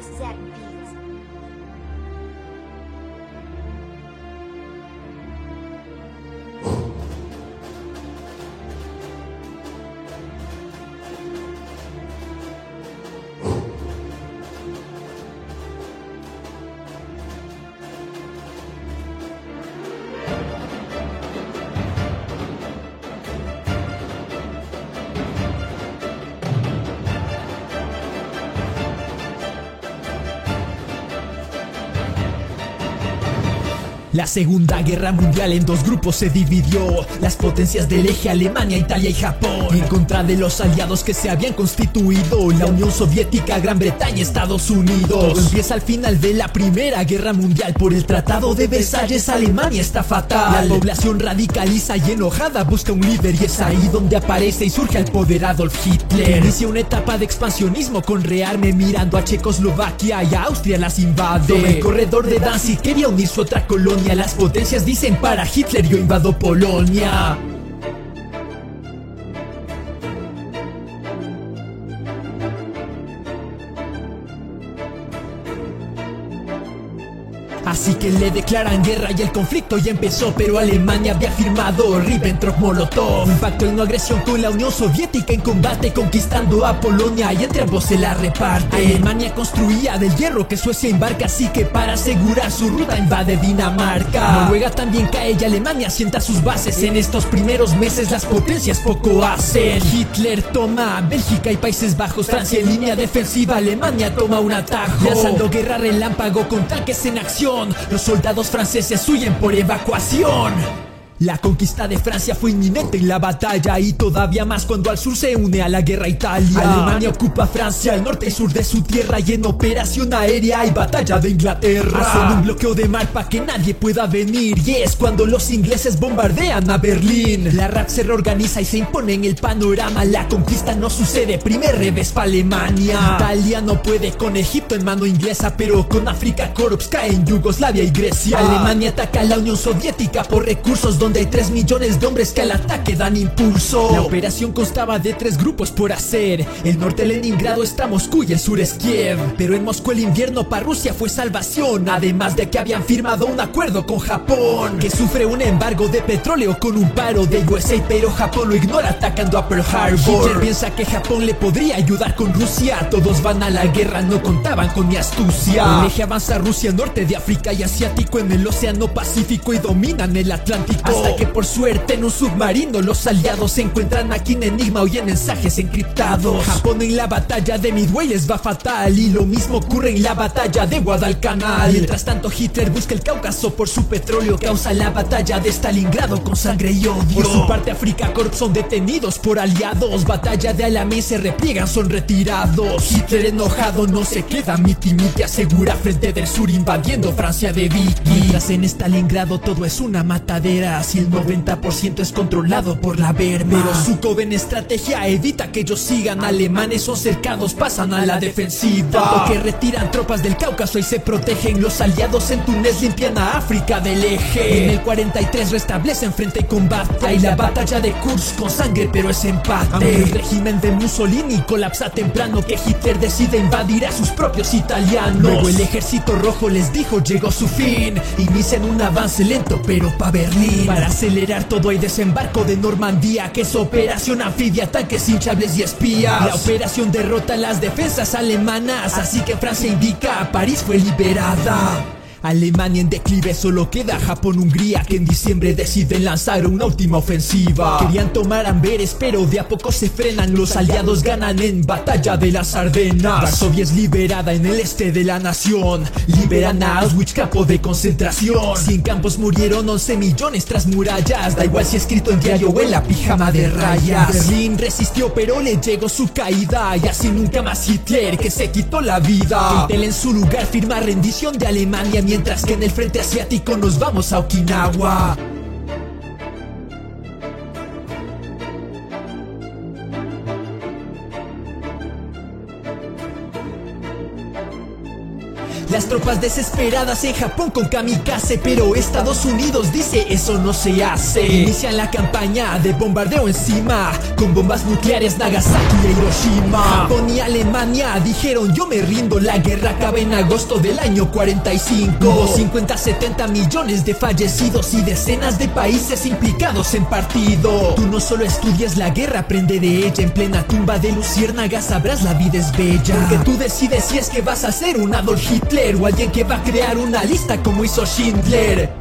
Set beats. La Segunda Guerra Mundial en dos grupos se dividió. Las potencias del eje Alemania, Italia y Japón. En contra de los aliados que se habían constituido. La Unión Soviética, Gran Bretaña, Estados Unidos. Todo empieza al final de la Primera Guerra Mundial. Por el Tratado de Versalles, Alemania está fatal. La población radicaliza y enojada busca un líder. Y es ahí donde aparece y surge el poder Adolf Hitler. Inicia una etapa de expansionismo con rearme mirando a Checoslovaquia y a Austria las invade. El corredor de Danzig quería unir su otra colonia. Las potencias dicen para Hitler yo invado Polonia. Así que le declaran guerra y el conflicto ya empezó Pero Alemania había firmado Ribbentrop-Molotov Un pacto de no agresión con la Unión Soviética en combate Conquistando a Polonia y entre ambos se la reparte. Alemania construía del hierro que Suecia embarca Así que para asegurar su ruta invade Dinamarca. Noruega también cae y Alemania sienta sus bases. En estos primeros meses las potencias poco hacen. Hitler toma Bélgica y Países Bajos. Francia en línea defensiva. Alemania toma un atajo. Lanzando guerra relámpago con tanques en acción los soldados franceses huyen por evacuación. La conquista de Francia fue inminente en la batalla y todavía más cuando al sur se une a la guerra Italia. Alemania ocupa Francia, el norte y sur de su tierra y en operación aérea y batalla de Inglaterra. Hacen un bloqueo de mar para que nadie pueda venir y es cuando los ingleses bombardean a Berlín. La RAF se reorganiza y se impone en el panorama. La conquista no sucede, primer revés para Alemania. Italia no puede con Egipto en mano inglesa, pero con África Corps cae en Yugoslavia y Grecia. Alemania ataca a la Unión Soviética por recursos donde hay 3 millones de hombres que al ataque dan impulso. La operación constaba de tres grupos por hacer. El norte Leningrado está Moscú y el sur es Kiev. Pero en Moscú el invierno para Rusia fue salvación. Además de que habían firmado un acuerdo con Japón. Que sufre un embargo de petróleo con un paro de USA. Pero Japón lo ignora atacando a Pearl Harbor. Hitler piensa que Japón le podría ayudar con Rusia. Todos van a la guerra, no contaban con mi astucia. El eje avanza Rusia, norte de África y Asiático en el Océano Pacífico y dominan el Atlántico. Hasta que por suerte en un submarino los aliados se encuentran aquí en Enigma y en mensajes encriptados. Japón en la batalla de Midway les va fatal y lo mismo ocurre en la batalla de Guadalcanal. Mientras tanto Hitler busca el Cáucaso por su petróleo causa la batalla de Stalingrado con sangre y odio. Por su parte África Corps son detenidos por aliados. Batalla de Alamein se repliegan, son retirados. Hitler enojado no se queda miti miti asegura frente del sur invadiendo Francia de Vicky. En Stalingrado todo es una matadera. Si el 90% es controlado por la verma. Pero su joven estrategia evita que ellos sigan alemanes o cercados, pasan a la defensiva. Tanto que retiran tropas del Cáucaso y se protegen. Los aliados en Túnez limpian a África del eje. En el 43 restablecen frente y combate. Hay la batalla de Kursk con sangre, pero es empate. El régimen de Mussolini colapsa temprano, que Hitler decide invadir a sus propios italianos. Luego el ejército rojo les dijo llegó su fin. Inician un avance lento, pero pa' Berlín. Para acelerar todo hay desembarco de Normandía Que es operación anfibia, tanques hinchables y espías. La operación derrota las defensas alemanas Así que Francia indica, París fue liberada Alemania en declive, solo queda Japón-Hungría que en diciembre deciden lanzar una última ofensiva. Querían tomar Amberes, pero de a poco se frenan. Los aliados ganan en Batalla de las Ardenas. Varsovia es liberada en el este de la nación. Liberan a Auschwitz, campo de concentración. Cien campos murieron 11 millones tras murallas. Da igual si escrito en diario o en la pijama de rayas. Berlín resistió, pero le llegó su caída. Y así nunca más Hitler que se quitó la vida. Hitler en su lugar firma rendición de Alemania mientras que en el frente asiático nos vamos a Okinawa. Las tropas desesperadas en Japón con kamikaze Pero Estados Unidos dice eso no se hace Inician la campaña de bombardeo encima Con bombas nucleares Nagasaki y Hiroshima. Japón y Alemania dijeron yo me rindo La guerra acaba en agosto del año 45 Hubo 50, 70 millones de fallecidos Y decenas de países implicados en partido. Tú no solo estudias la guerra, aprende de ella. En plena tumba de luciérnagas sabrás la vida es bella. Porque tú decides si es que vas a ser un Adolf Hitler O alguien que va a crear una lista como hizo Schindler